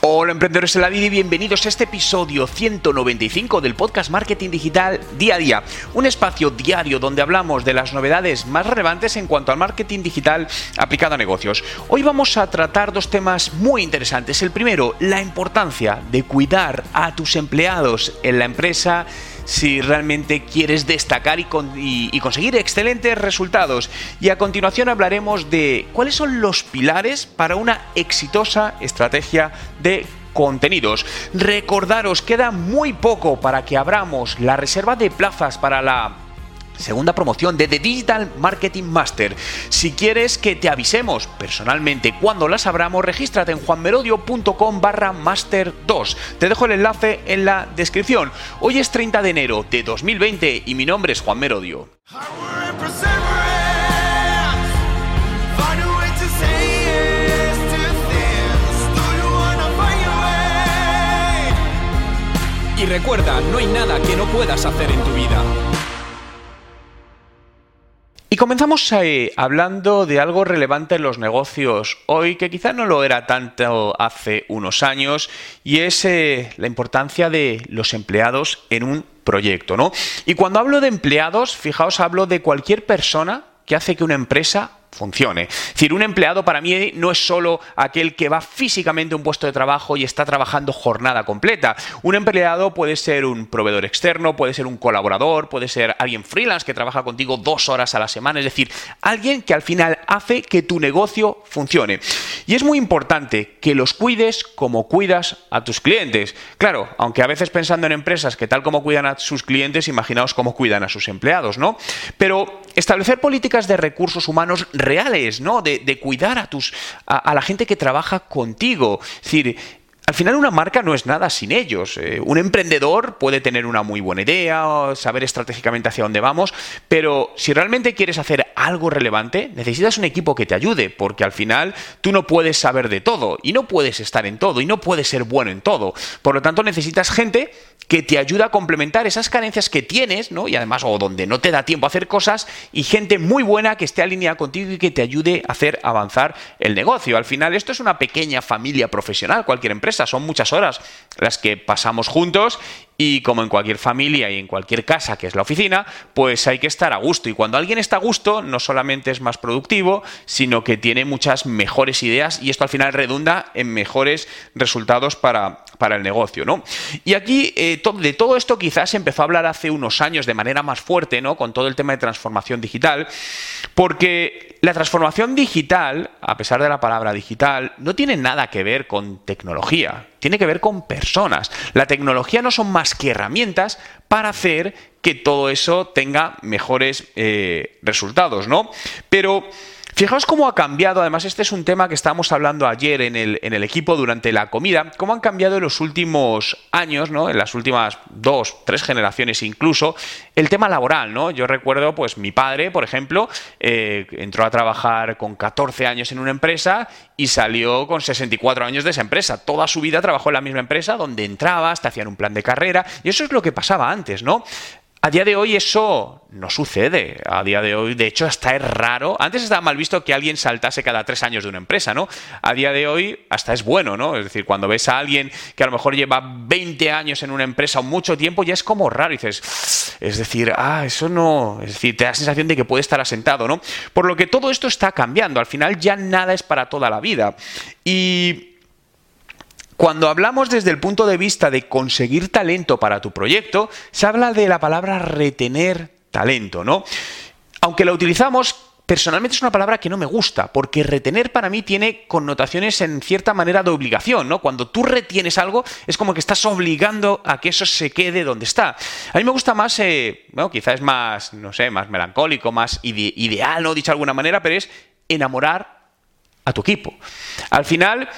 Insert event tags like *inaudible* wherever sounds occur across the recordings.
Hola emprendedores de la vida y bienvenidos a este episodio 195 del podcast Marketing Digital Día a Día, un espacio diario donde hablamos de las novedades más relevantes en cuanto al marketing digital aplicado a negocios. Hoy vamos a tratar dos temas muy interesantes. El primero, la importancia de cuidar a tus empleados en la empresa si realmente quieres destacar y, conseguir excelentes resultados. Y a continuación hablaremos de cuáles son los pilares para una exitosa estrategia de contenidos. Recordaros, queda muy poco para que abramos la reserva de plazas para la segunda promoción de The Digital Marketing Master. Si quieres que te avisemos personalmente cuando las abramos, regístrate en juanmerodio.com barra master 2. Te dejo el enlace en la descripción. Hoy es 30 de enero de 2020 y mi nombre es Juan Merodio. Y recuerda, no hay nada que no puedas hacer en tu vida. Y comenzamos hablando de algo relevante en los negocios hoy, que quizá no lo era tanto hace unos años, y es eh, la importancia de los empleados en un proyecto, ¿no? Y cuando hablo de empleados, fijaos, hablo de cualquier persona que hace que una empresa funcione. Es decir, un empleado para mí no es solo aquel que va físicamente a un puesto de trabajo y está trabajando jornada completa. Un empleado puede ser un proveedor externo, puede ser un colaborador, puede ser alguien freelance que trabaja contigo dos horas a la semana, es decir, alguien que al final hace que tu negocio funcione. Y es muy importante que los cuides como cuidas a tus clientes. Claro, aunque a veces pensando en empresas que tal como cuidan a sus clientes, imaginaos cómo cuidan a sus empleados, ¿no? Pero establecer políticas de recursos humanos reales, ¿no? De, cuidar a, tus, a, la gente que trabaja contigo. Es decir, al final una marca no es nada sin ellos. Eh, un emprendedor puede tener una muy buena idea, saber estratégicamente hacia dónde vamos, pero si realmente quieres hacer algo relevante, necesitas un equipo que te ayude, porque al final tú no puedes saber de todo y no puedes estar en todo y no puedes ser bueno en todo. Por lo tanto, necesitas gente que te ayuda a complementar esas carencias que tienes, ¿no? Y además, o donde no te da tiempo a hacer cosas, y gente muy buena que esté alineada contigo y que te ayude a hacer avanzar el negocio. Al final, esto es una pequeña familia profesional, cualquier empresa, son muchas horas las que pasamos juntos y como en cualquier familia y en cualquier casa que es la oficina, pues hay que estar a gusto. Y cuando alguien está a gusto, no solamente es más productivo, sino que tiene muchas mejores ideas y esto al final redunda en mejores resultados para, para el negocio, ¿no? Y aquí eh, de todo esto quizás se empezó a hablar hace unos años de manera más fuerte, ¿no? Con todo el tema de transformación digital, porque la transformación digital, a pesar de la palabra digital, no tiene nada que ver con tecnología, tiene que ver con personas. La tecnología no son más que herramientas para hacer que todo eso tenga mejores eh, resultados, ¿no? Pero Fijaos cómo ha cambiado, además este es un tema que estábamos hablando ayer en el, en el, equipo durante la comida, cómo han cambiado en los últimos años, ¿no? en las últimas dos, tres generaciones incluso, el tema laboral. ¿no? Yo recuerdo, pues mi padre, por ejemplo, eh, entró a trabajar con 14 años en una empresa y salió con 64 años de esa empresa. Toda su vida trabajó en la misma empresa donde entrabas, te hacían un plan de carrera y eso es lo que pasaba antes, ¿no? A día de hoy eso no sucede. A día de hoy, de hecho, hasta es raro. Antes estaba mal visto que alguien saltase cada tres años de una empresa, ¿no? A día de hoy hasta es bueno, ¿no? Es decir, cuando ves a alguien que a lo mejor lleva 20 años en una empresa o mucho tiempo, ya es como raro. Y dices, es decir, ah, eso no. Es decir, te da la sensación de que puede estar asentado, ¿no? Por lo que todo esto está cambiando. Al final ya nada es para toda la vida. Y cuando hablamos desde el punto de vista de conseguir talento para tu proyecto, se habla de la palabra retener talento, ¿no? Aunque la utilizamos, personalmente es una palabra que no me gusta, porque retener para mí tiene connotaciones en cierta manera de obligación, ¿no? Cuando tú retienes algo, es como que estás obligando a que eso se quede donde está. A mí me gusta más, eh, bueno, quizás es más, no sé, más melancólico, más ideal, ¿no? Dicho de alguna manera, pero es enamorar a tu equipo. Al final,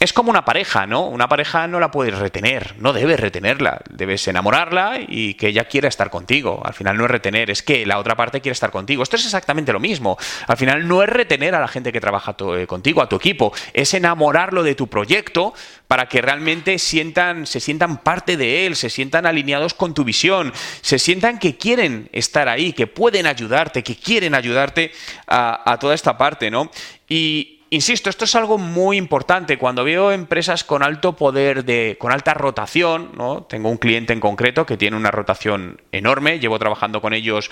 es como una pareja, ¿no? Una pareja no la puedes retener, no debes retenerla, debes enamorarla y que ella quiera estar contigo. Al final no es retener, es que la otra parte quiere estar contigo. Esto es exactamente lo mismo. Al final no es retener a la gente que trabaja eh, contigo, a tu equipo, es enamorarlo de tu proyecto para que realmente sientan, se sientan parte de él, se sientan alineados con tu visión, se sientan que quieren estar ahí, que pueden ayudarte, que quieren ayudarte a, a toda esta parte, ¿no? Y, Insisto, esto es algo muy importante. Cuando veo empresas con alto poder de, con alta rotación, ¿no? Tengo un cliente en concreto que tiene una rotación enorme, llevo trabajando con ellos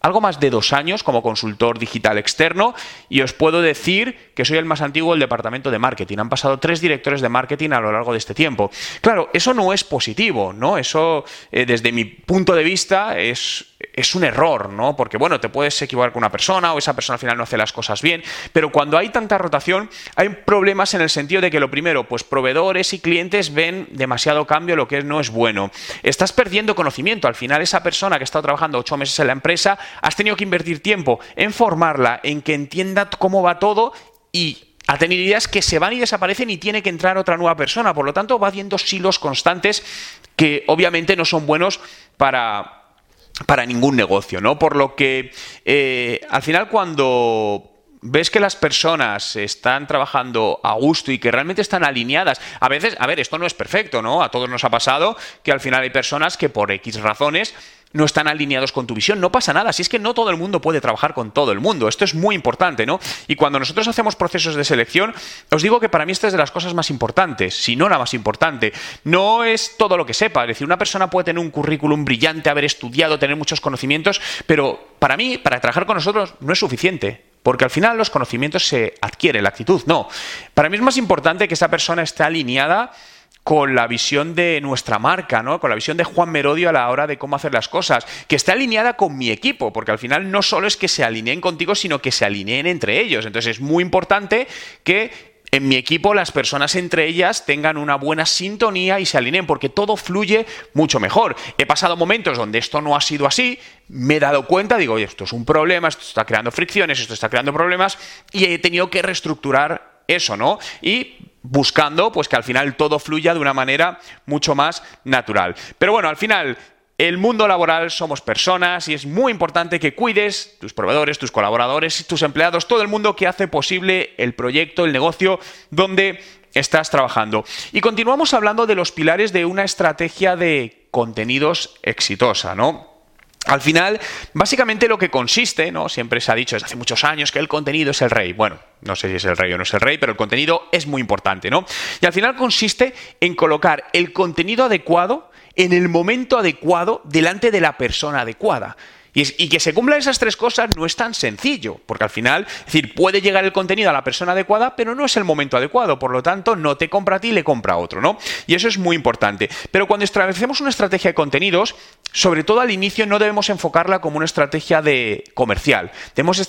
algo más de dos años como consultor digital externo y os puedo decir que soy el más antiguo del departamento de marketing. Han pasado tres directores de marketing a lo largo de este tiempo. Claro, eso no es positivo, ¿no? Eso, eh, desde mi punto de vista, es, es un error, ¿no? Porque, bueno, te puedes equivocar con una persona o esa persona al final no hace las cosas bien, pero cuando hay tanta rotación, hay problemas en el sentido de que lo primero, pues proveedores y clientes ven demasiado cambio, lo que no es bueno. Estás perdiendo conocimiento. Al final, esa persona que ha estado trabajando ocho meses en la empresa, has tenido que invertir tiempo en formarla, en que entienda cómo va todo y ha tenido ideas que se van y desaparecen y tiene que entrar otra nueva persona. Por lo tanto, va haciendo silos constantes que obviamente no son buenos para, para ningún negocio, ¿no? Por lo que eh, al final cuando ves que las personas están trabajando a gusto y que realmente están alineadas, a veces, a ver, esto no es perfecto, ¿no? A todos nos ha pasado que al final hay personas que por X razones no están alineados con tu visión, no pasa nada. Si es que no todo el mundo puede trabajar con todo el mundo. Esto es muy importante, ¿no? Y cuando nosotros hacemos procesos de selección, os digo que para mí esta es de las cosas más importantes, si no la más importante. No es todo lo que sepa. Es decir, una persona puede tener un currículum brillante, haber estudiado, tener muchos conocimientos, pero para mí, para trabajar con nosotros, no es suficiente. Porque al final los conocimientos se adquieren, la actitud no. Para mí es más importante que esa persona esté alineada con la visión de nuestra marca, ¿no? Con la visión de Juan Merodio a la hora de cómo hacer las cosas, que esté alineada con mi equipo, porque al final no solo es que se alineen contigo, sino que se alineen entre ellos. Entonces es muy importante que en mi equipo las personas entre ellas tengan una buena sintonía y se alineen, porque todo fluye mucho mejor. He pasado momentos donde esto no ha sido así, me he dado cuenta, digo, oye, esto es un problema, esto está creando fricciones, esto está creando problemas, y he tenido que reestructurar eso, ¿no? Y buscando pues que al final todo fluya de una manera mucho más natural. Pero bueno, al final el mundo laboral somos personas y es muy importante que cuides tus proveedores, tus colaboradores, tus empleados, todo el mundo que hace posible el proyecto, el negocio donde estás trabajando. Y continuamos hablando de los pilares de una estrategia de contenidos exitosa, ¿no? Al final, básicamente lo que consiste, ¿no? Siempre se ha dicho desde hace muchos años que el contenido es el rey. Bueno, no sé si es el rey o no es el rey, pero el contenido es muy importante, ¿no? Y al final consiste en colocar el contenido adecuado en el momento adecuado delante de la persona adecuada. Y, que se cumplan esas tres cosas no es tan sencillo, porque al final, es decir, puede llegar el contenido a la persona adecuada, pero no es el momento adecuado, por lo tanto, no te compra a ti, le compra a otro, ¿no? Y eso es muy importante. Pero cuando establecemos una estrategia de contenidos, sobre todo al inicio no debemos enfocarla como una estrategia de comercial, debemos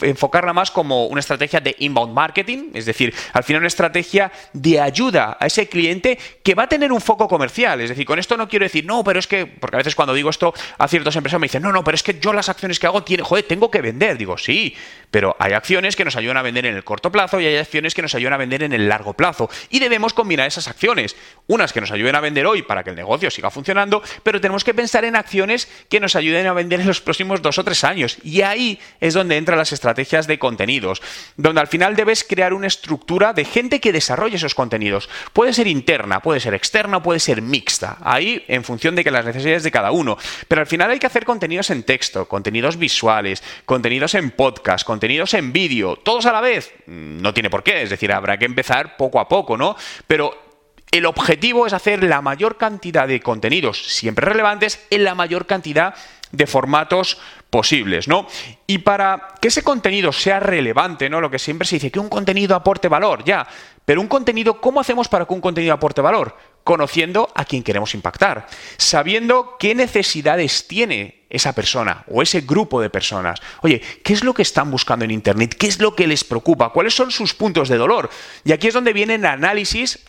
enfocarla más como una estrategia de inbound marketing, es decir, al final una estrategia de ayuda a ese cliente que va a tener un foco comercial, es decir, con esto no quiero decir, no, pero es que, porque a veces cuando digo esto a ciertos empresarios me dicen, no, no, es que yo las acciones que hago, tiene, joder, tengo que vender. Digo, sí, pero hay acciones que nos ayudan a vender en el corto plazo y hay acciones que nos ayudan a vender en el largo plazo. Y debemos combinar esas acciones. Unas que nos ayuden a vender hoy para que el negocio siga funcionando, pero tenemos que pensar en acciones que nos ayuden a vender en los próximos dos o tres años. Y ahí es donde entran las estrategias de contenidos, donde al final debes crear una estructura de gente que desarrolle esos contenidos. Puede ser interna, puede ser externa, puede ser mixta. Ahí en función de que las necesidades de cada uno. Pero al final hay que hacer contenidos en texto, contenidos visuales, contenidos en podcast, contenidos en vídeo, todos a la vez. Mm, no tiene por qué, es decir, habrá que empezar poco a poco, ¿no? Pero el objetivo es hacer la mayor cantidad de contenidos siempre relevantes en la mayor cantidad de formatos posibles, ¿no? Y para que ese contenido sea relevante, ¿no? Lo que siempre se dice, que un contenido aporte valor, ya. Pero un contenido, ¿cómo hacemos para que un contenido aporte valor? Conociendo a quien queremos impactar, sabiendo qué necesidades tiene esa persona o ese grupo de personas. Oye, ¿qué es lo que están buscando en Internet? ¿Qué es lo que les preocupa? ¿Cuáles son sus puntos de dolor? Y aquí es donde viene el análisis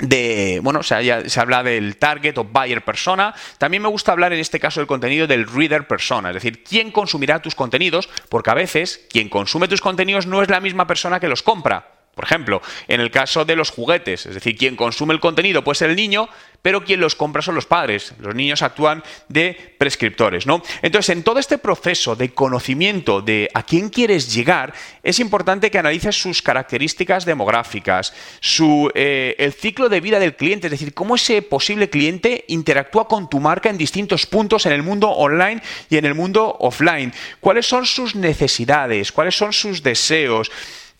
de, bueno, se, habla del target o buyer persona. También me gusta hablar en este caso del contenido del reader persona, es decir, quién consumirá tus contenidos, porque a veces quien consume tus contenidos no es la misma persona que los compra. Por ejemplo, en el caso de los juguetes, es decir, quien consume el contenido puede ser el niño, pero quien los compra son los padres. Los niños actúan de prescriptores, ¿no? Entonces, en todo este proceso de conocimiento de a quién quieres llegar, es importante que analices sus características demográficas, su, eh, el ciclo de vida del cliente, es decir, cómo ese posible cliente interactúa con tu marca en distintos puntos en el mundo online y en el mundo offline. ¿Cuáles son sus necesidades? ¿Cuáles son sus deseos?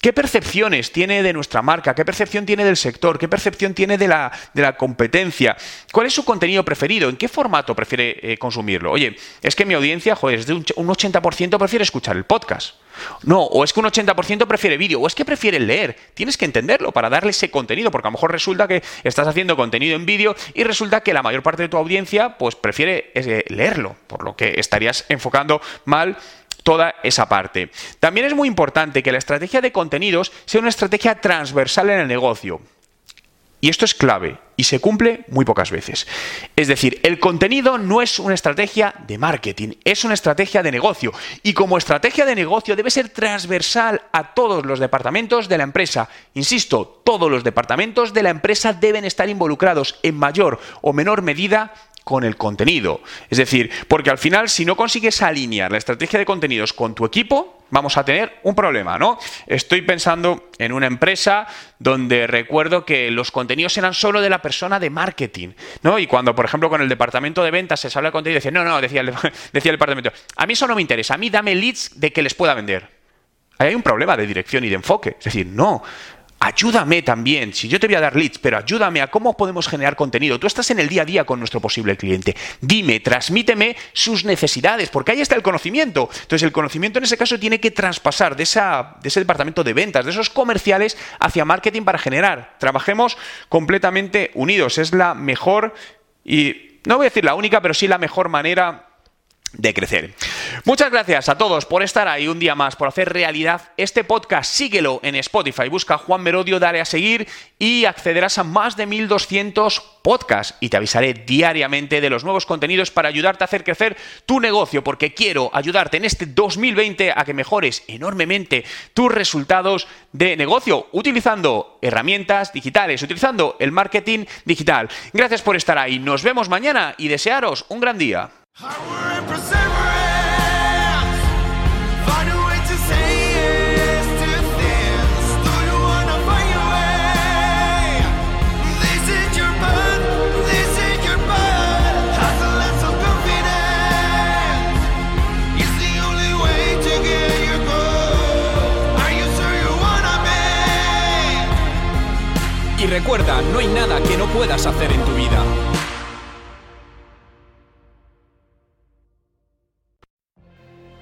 ¿Qué percepciones tiene de nuestra marca? ¿Qué percepción tiene del sector? ¿Qué percepción tiene de la, de la competencia? ¿Cuál es su contenido preferido? ¿En qué formato prefiere eh, consumirlo? Oye, es que mi audiencia, joder, es de un, 80% prefiere escuchar el podcast. No, o es que un 80% prefiere vídeo, o es que prefiere leer. Tienes que entenderlo para darle ese contenido, porque a lo mejor resulta que estás haciendo contenido en vídeo y resulta que la mayor parte de tu audiencia pues prefiere eh, leerlo, por lo que estarías enfocando mal toda esa parte. También es muy importante que la estrategia de contenidos sea una estrategia transversal en el negocio. Y esto es clave y se cumple muy pocas veces. Es decir, el contenido no es una estrategia de marketing, es una estrategia de negocio. Y como estrategia de negocio debe ser transversal a todos los departamentos de la empresa. Insisto, todos los departamentos de la empresa deben estar involucrados en mayor o menor medida con el contenido. Es decir, porque al final si no consigues alinear la estrategia de contenidos con tu equipo, vamos a tener un problema, ¿no? Estoy pensando en una empresa donde recuerdo que los contenidos eran solo de la persona de marketing, ¿no? Y cuando, por ejemplo, con el departamento de ventas se habla de contenido, decía, no, no, decía el, *laughs* decía el departamento, a mí eso no me interesa, a mí dame leads de que les pueda vender. Ahí hay un problema de dirección y de enfoque. Es decir, no, ayúdame también, si yo te voy a dar leads, pero ayúdame a cómo podemos generar contenido. Tú estás en el día a día con nuestro posible cliente. Dime, transmíteme sus necesidades, porque ahí está el conocimiento. Entonces, el conocimiento en ese caso tiene que traspasar de, esa, de ese departamento de ventas, de esos comerciales, hacia marketing para generar. Trabajemos completamente unidos. Es la mejor y no voy a decir la única, pero sí la mejor manera de crecer. Muchas gracias a todos por estar ahí un día más, por hacer realidad este podcast. Síguelo en Spotify, busca Juan Merodio, dale a seguir y accederás a más de 1200 podcasts y te avisaré diariamente de los nuevos contenidos para ayudarte a hacer crecer tu negocio, porque quiero ayudarte en este 2020 a que mejores enormemente tus resultados de negocio utilizando herramientas digitales, utilizando el marketing digital. Gracias por estar ahí, nos vemos mañana y desearos un gran día. Y recuerda, no hay nada que no puedas hacer en tu vida.